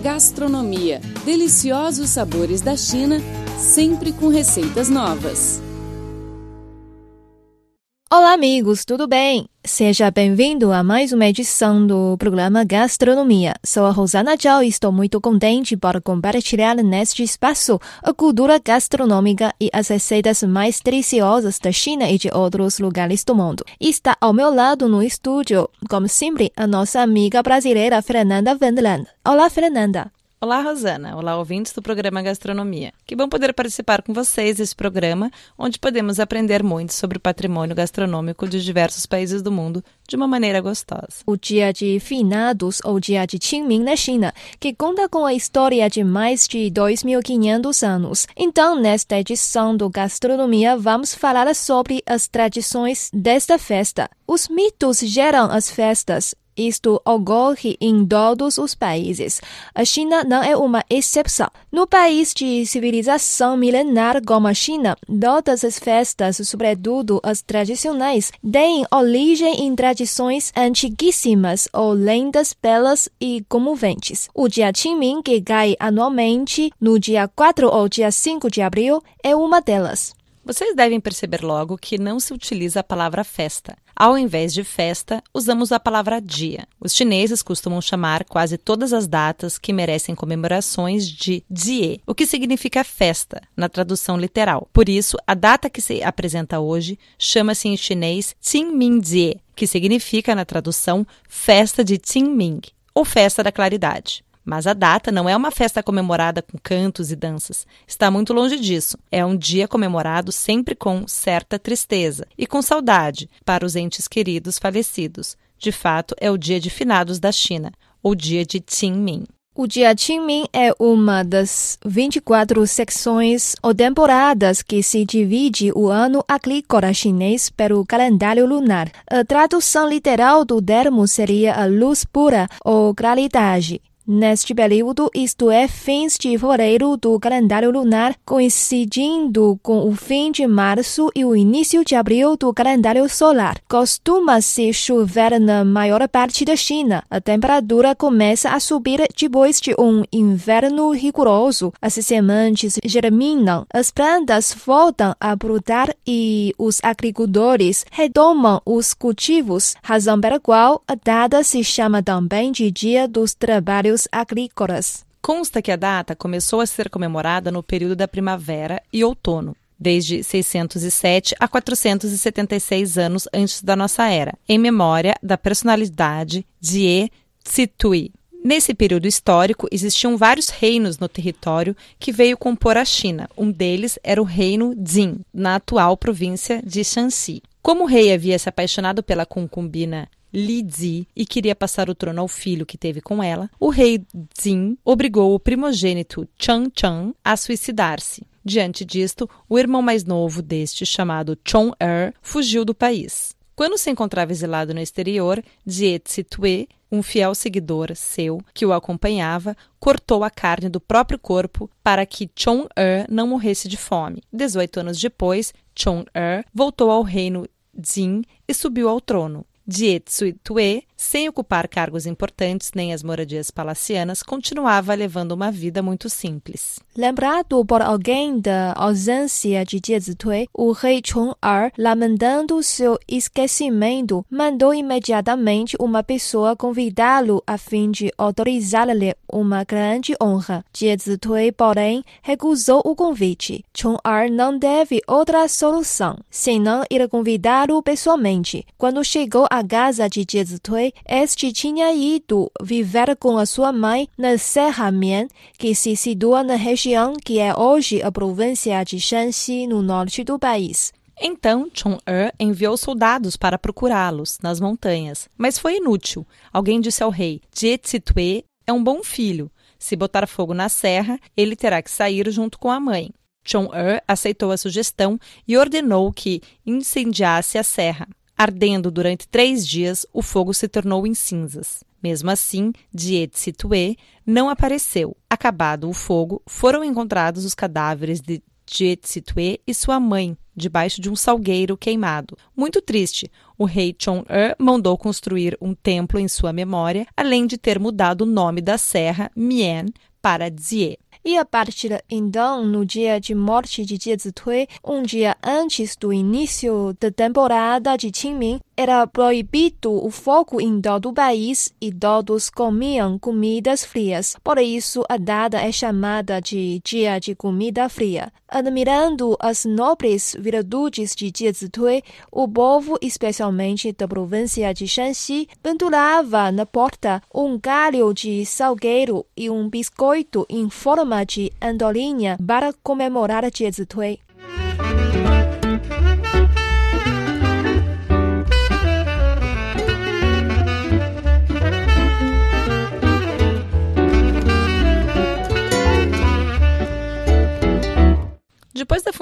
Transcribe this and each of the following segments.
Gastronomia. Deliciosos sabores da China, sempre com receitas novas. Olá, amigos, tudo bem? Seja bem-vindo a mais uma edição do programa Gastronomia. Sou a Rosana Zhao e estou muito contente por compartilhar neste espaço a cultura gastronômica e as receitas mais deliciosas da China e de outros lugares do mundo. Está ao meu lado no estúdio, como sempre, a nossa amiga brasileira Fernanda Wendland. Olá, Fernanda. Olá, Rosana. Olá, ouvintes do programa Gastronomia. Que bom poder participar com vocês desse programa, onde podemos aprender muito sobre o patrimônio gastronômico de diversos países do mundo de uma maneira gostosa. O Dia de Finados, ou Dia de Qingming na China, que conta com a história de mais de 2.500 anos. Então, nesta edição do Gastronomia, vamos falar sobre as tradições desta festa. Os mitos geram as festas isto ocorre em todos os países. A China não é uma exceção. No país de civilização milenar como a China, todas as festas, sobretudo as tradicionais, têm origem em tradições antiguíssimas ou lendas belas e comoventes. O dia Qingming, que cai anualmente no dia 4 ou dia 5 de abril, é uma delas. Vocês devem perceber logo que não se utiliza a palavra festa. Ao invés de festa, usamos a palavra dia. Os chineses costumam chamar quase todas as datas que merecem comemorações de die, o que significa festa, na tradução literal. Por isso, a data que se apresenta hoje chama-se em chinês Qingmingjie, que significa, na tradução, festa de Qingming, ou festa da claridade. Mas a data não é uma festa comemorada com cantos e danças. Está muito longe disso. É um dia comemorado sempre com certa tristeza e com saudade para os entes queridos falecidos. De fato, é o dia de finados da China, ou dia de Qingming. O dia Qingming é uma das 24 secções ou temporadas que se divide o ano agrícola chinês pelo calendário lunar. A tradução literal do termo seria a luz pura ou claridade. Neste período, isto é, fins de fevereiro do calendário lunar, coincidindo com o fim de março e o início de abril do calendário solar. Costuma-se chover na maior parte da China. A temperatura começa a subir depois de um inverno rigoroso. As sementes germinam, as plantas voltam a brotar e os agricultores retomam os cultivos, razão pela qual a data se chama também de Dia dos Trabalhos agrícolas. Consta que a data começou a ser comemorada no período da primavera e outono, desde 607 a 476 anos antes da nossa era, em memória da personalidade Jie Zitui. Nesse período histórico, existiam vários reinos no território que veio compor a China. Um deles era o reino Jin, na atual província de Shanxi. Como o rei havia se apaixonado pela concubina Li e queria passar o trono ao filho que teve com ela, o rei Jin obrigou o primogênito Chang Chang a suicidar-se. Diante disto, o irmão mais novo deste, chamado Chong-er, fugiu do país. Quando se encontrava exilado no exterior, Jie Tue, um fiel seguidor seu que o acompanhava, cortou a carne do próprio corpo para que Chong-er não morresse de fome. Dezoito anos depois, Chong-er voltou ao reino Jin e subiu ao trono. Jie Tue sem ocupar cargos importantes nem as moradias palacianas, continuava levando uma vida muito simples. Lembrado por alguém da ausência de Jie Zitui, o rei Chong-er, lamentando seu esquecimento, mandou imediatamente uma pessoa convidá-lo a fim de autorizar-lhe uma grande honra. Jie Zitui, porém, recusou o convite. Chong-er não teve outra solução, senão ir convidá-lo pessoalmente. Quando chegou à casa de Jie Zitui, este tinha ido viver com a sua mãe na Serra Mian, que se situa na região que é hoje a província de Shanxi, no norte do país. Então, Chong-er enviou soldados para procurá-los nas montanhas, mas foi inútil. Alguém disse ao rei: Jie Tue é um bom filho. Se botar fogo na serra, ele terá que sair junto com a mãe. Chong-er aceitou a sugestão e ordenou que incendiasse a serra. Ardendo durante três dias, o fogo se tornou em cinzas. Mesmo assim, Jie Tue não apareceu. Acabado o fogo, foram encontrados os cadáveres de Jie Tue e sua mãe, debaixo de um salgueiro queimado. Muito triste, O rei Chong-e mandou construir um templo em sua memória, além de ter mudado o nome da serra Mien para Zie. E a partir então, no dia de morte de Jie Zitui, um dia antes do início da temporada de Qingming, era proibido o fogo em todo o país e todos comiam comidas frias. Por isso, a data é chamada de Dia de Comida Fria. Admirando as nobres virtudes de Jie Zitui, o povo, especialmente da província de Shanxi, pendurava na porta um galho de salgueiro e um biscoito em forma de andorinha para comemorar Jie Zitui.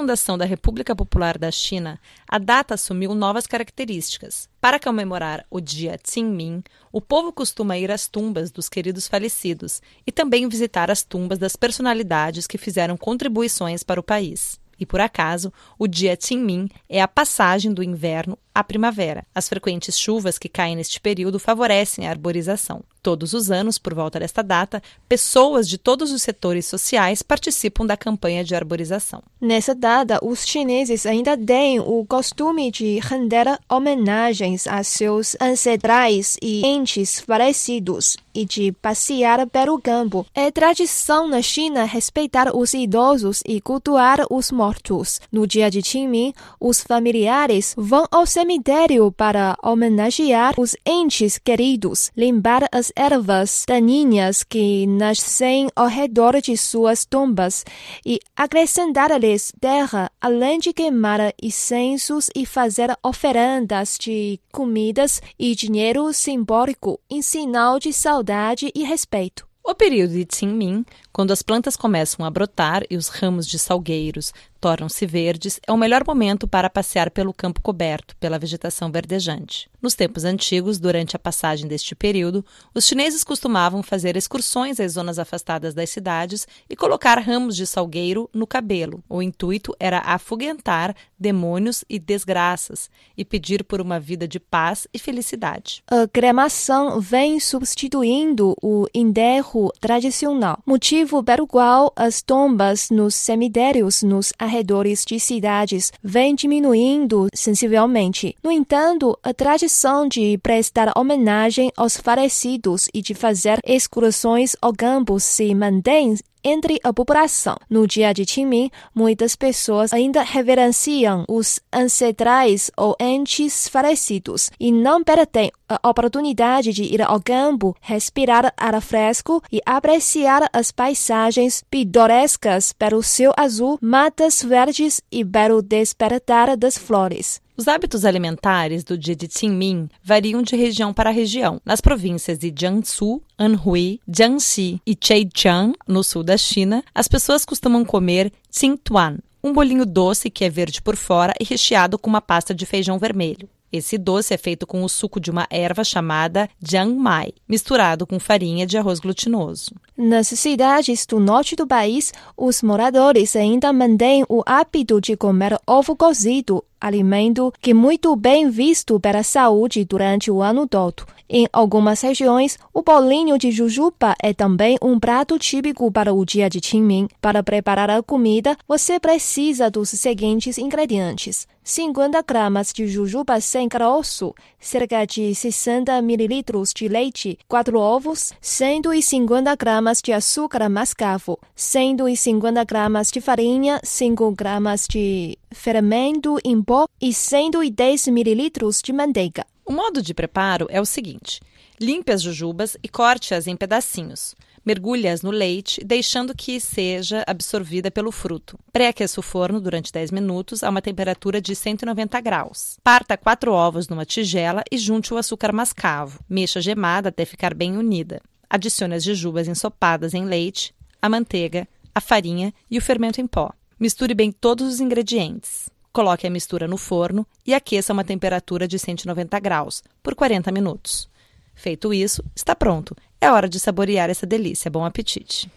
Fundação da República Popular da China, a data assumiu novas características. Para comemorar o dia Qingming, o povo costuma ir às tumbas dos queridos falecidos e também visitar as tumbas das personalidades que fizeram contribuições para o país. E por acaso, o dia Qingming é a passagem do inverno à primavera. As frequentes chuvas que caem neste período favorecem a arborização. Todos os anos, por volta desta data, pessoas de todos os setores sociais participam da campanha de arborização. Nessa data, os chineses ainda têm o costume de render homenagens a seus ancestrais e entes falecidos e de passear pelo campo. É tradição na China respeitar os idosos e cultuar os mortos. No dia de Qingming, os familiares vão ao cemitério para homenagear os entes queridos, limpar as ervas daninhas que nascem ao redor de suas tumbas e acrescentar-lhes terra, além de queimar incensos e fazer oferendas de comidas e dinheiro simbólico em sinal de saudade e respeito. O período de Qingming, quando as plantas começam a brotar e os ramos de salgueiros tornam-se verdes, é o melhor momento para passear pelo campo coberto pela vegetação verdejante. Nos tempos antigos, durante a passagem deste período, os chineses costumavam fazer excursões às zonas afastadas das cidades e colocar ramos de salgueiro no cabelo. O intuito era afugentar demônios e desgraças e pedir por uma vida de paz e felicidade. A cremação vem substituindo o enterro tradicional, motivo pelo qual as tombas nos cemitérios nos arredores de cidades vem diminuindo sensivelmente. No entanto, a tradição de prestar homenagem aos falecidos e de fazer excursões ao campo se mantém entre a população. No dia de Qingming, muitas pessoas ainda reverenciam os ancestrais ou entes falecidos e não perdem a oportunidade de ir ao campo, respirar ar fresco e apreciar as paisagens pitorescas pelo céu azul, matas verdes e pelo despertar das flores. Os hábitos alimentares do Qingming variam de região para região. Nas províncias de Jiangsu, Anhui, Jiangxi e Zhejiang, no sul da China, as pessoas costumam comer Qingtuan, um bolinho doce que é verde por fora e recheado com uma pasta de feijão vermelho. Esse doce é feito com o suco de uma erva chamada jiangmai, misturado com farinha de arroz glutinoso. Nas cidades do norte do país, os moradores ainda mantêm o hábito de comer ovo cozido, alimento que muito bem visto para a saúde durante o ano todo. Em algumas regiões, o bolinho de jujuba é também um prato típico para o dia de Qingming. Para preparar a comida, você precisa dos seguintes ingredientes: 50 gramas de jujuba sem caroço, cerca de 60 mililitros de leite, 4 ovos, 150 gramas de açúcar mascavo, 150 gramas de farinha, 5 gramas de fermento em pó e 110 mililitros de manteiga. O modo de preparo é o seguinte: limpe as jujubas e corte-as em pedacinhos. Mergulhe-as no leite, deixando que seja absorvida pelo fruto. Pré-aqueça o forno durante 10 minutos a uma temperatura de 190 graus. Parta quatro ovos numa tigela e junte o açúcar mascavo. Mexa a gemada até ficar bem unida. Adicione as jujubas ensopadas em leite, a manteiga, a farinha e o fermento em pó. Misture bem todos os ingredientes. Coloque a mistura no forno e aqueça a uma temperatura de 190 graus por 40 minutos. Feito isso, está pronto. É hora de saborear essa delícia. Bom apetite!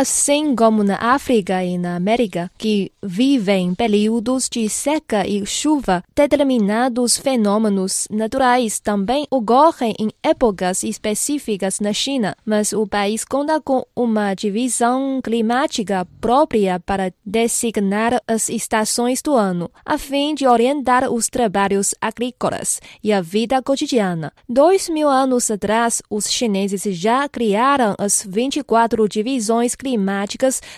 Assim como na África e na América, que vivem períodos de seca e chuva, determinados fenômenos naturais também ocorrem em épocas específicas na China, mas o país conta com uma divisão climática própria para designar as estações do ano, a fim de orientar os trabalhos agrícolas e a vida cotidiana. Dois mil anos atrás, os chineses já criaram as 24 divisões climáticas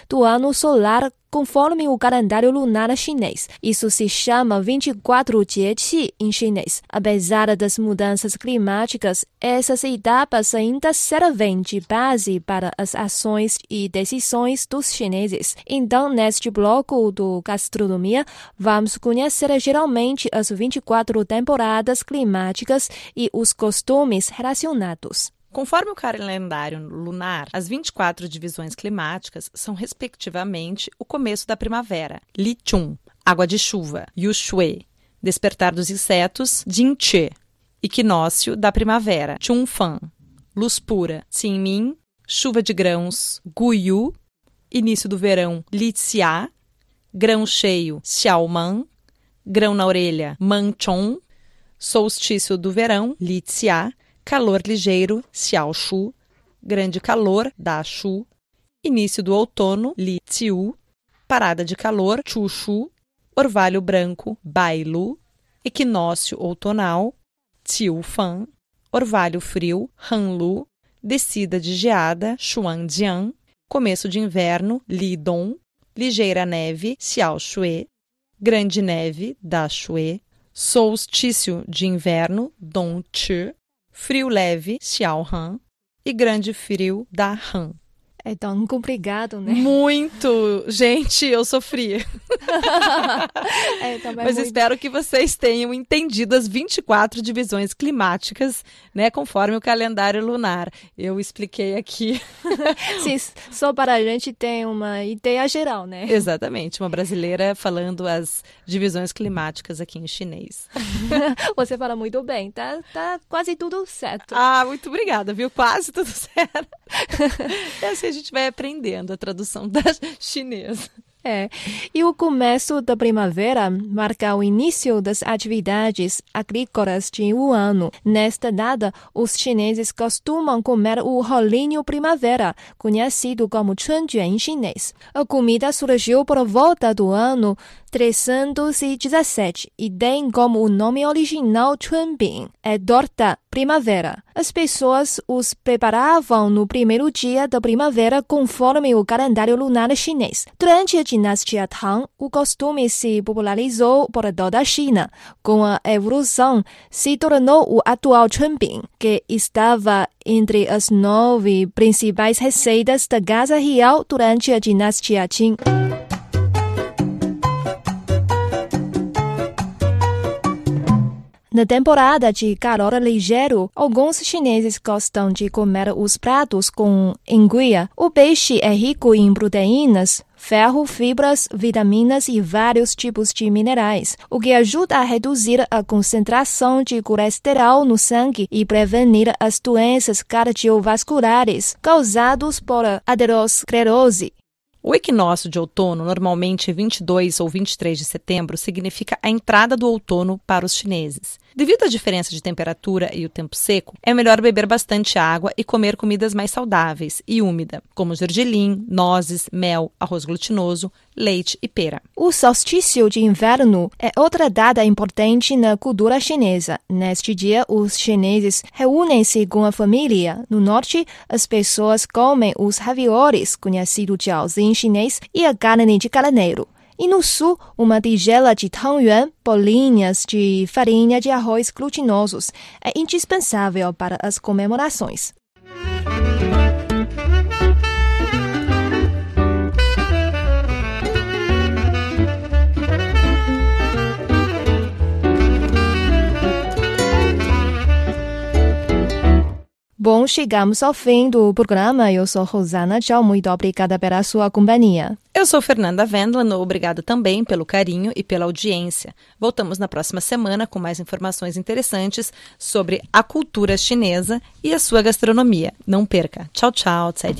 do ano solar conforme o calendário lunar chinês. Isso se chama 24 Jieqi em chinês. Apesar das mudanças climáticas, essas etapas ainda servem de base para as ações e decisões dos chineses. Então, neste bloco do Gastronomia, vamos conhecer geralmente as 24 temporadas climáticas e os costumes relacionados. Conforme o calendário lunar, as 24 divisões climáticas são, respectivamente, o começo da primavera, Li Chun, água de chuva, Yu Shui, despertar dos insetos, Jin Che, equinócio da primavera, Chun Fan, luz pura, Xin Min, chuva de grãos, Gu Yu, início do verão, Li Xia, grão cheio, Xiao Man, grão na orelha, Man Chong, solstício do verão, Li Xia, calor ligeiro, Xiaoshu, grande calor, Da-shu, início do outono, Li-tiu, parada de calor, Chu-shu, orvalho branco, Bailu, equinócio outonal, Tiu-fan, orvalho frio, Han-lu, descida de geada, Xuanjiang, começo de inverno, Li-dong, ligeira neve, Xiao-shue, grande neve, Da-shue, solstício de inverno, Dong-chi, frio leve, Xiaohan, e grande frio, Da Han. É tão complicado, né? Muito! Gente, eu sofri. é, Mas muito... espero que vocês tenham entendido as 24 divisões climáticas, né, conforme o calendário lunar. Eu expliquei aqui. Sim, só para a gente ter uma ideia geral, né? Exatamente, uma brasileira falando as divisões climáticas aqui em chinês. Você fala muito bem, tá, tá quase tudo certo. Ah, muito obrigada, viu? Quase tudo certo. É assim a gente vai aprendendo a tradução da chinesa. É. E o começo da primavera marca o início das atividades agrícolas de um ano. Nesta data, os chineses costumam comer o rolinho primavera, conhecido como chunjuan chinês. A comida surgiu por volta do ano 317 e tem como o nome original Chunbing, é torta primavera. As pessoas os preparavam no primeiro dia da primavera conforme o calendário lunar chinês. Durante a dinastia Tang, o costume se popularizou por toda a China. Com a evolução, se tornou o atual Chunbing, que estava entre as nove principais receitas da Casa Real durante a dinastia Qing. Na temporada de calor ligeiro, alguns chineses gostam de comer os pratos com enguia. O peixe é rico em proteínas, ferro, fibras, vitaminas e vários tipos de minerais, o que ajuda a reduzir a concentração de colesterol no sangue e prevenir as doenças cardiovasculares causadas por aterosclerose. O equinócio de outono, normalmente 22 ou 23 de setembro, significa a entrada do outono para os chineses. Devido à diferença de temperatura e o tempo seco, é melhor beber bastante água e comer comidas mais saudáveis e úmida, como gergelim, nozes, mel, arroz glutinoso, leite e pera. O solstício de inverno é outra data importante na cultura chinesa. Neste dia, os chineses reúnem-se com a família. No norte, as pessoas comem os raviolis, conhecido jiaozi em chinês, e a carne de carneiro. E no sul, uma tigela de tangyuan, bolinhas de farinha de arroz glutinosos, é indispensável para as comemorações. Bom, chegamos ao fim do programa. Eu sou Rosana Tchau. Muito obrigada pela sua companhia. Eu sou Fernanda Vendlano. Obrigada também pelo carinho e pela audiência. Voltamos na próxima semana com mais informações interessantes sobre a cultura chinesa e a sua gastronomia. Não perca. Tchau, tchau.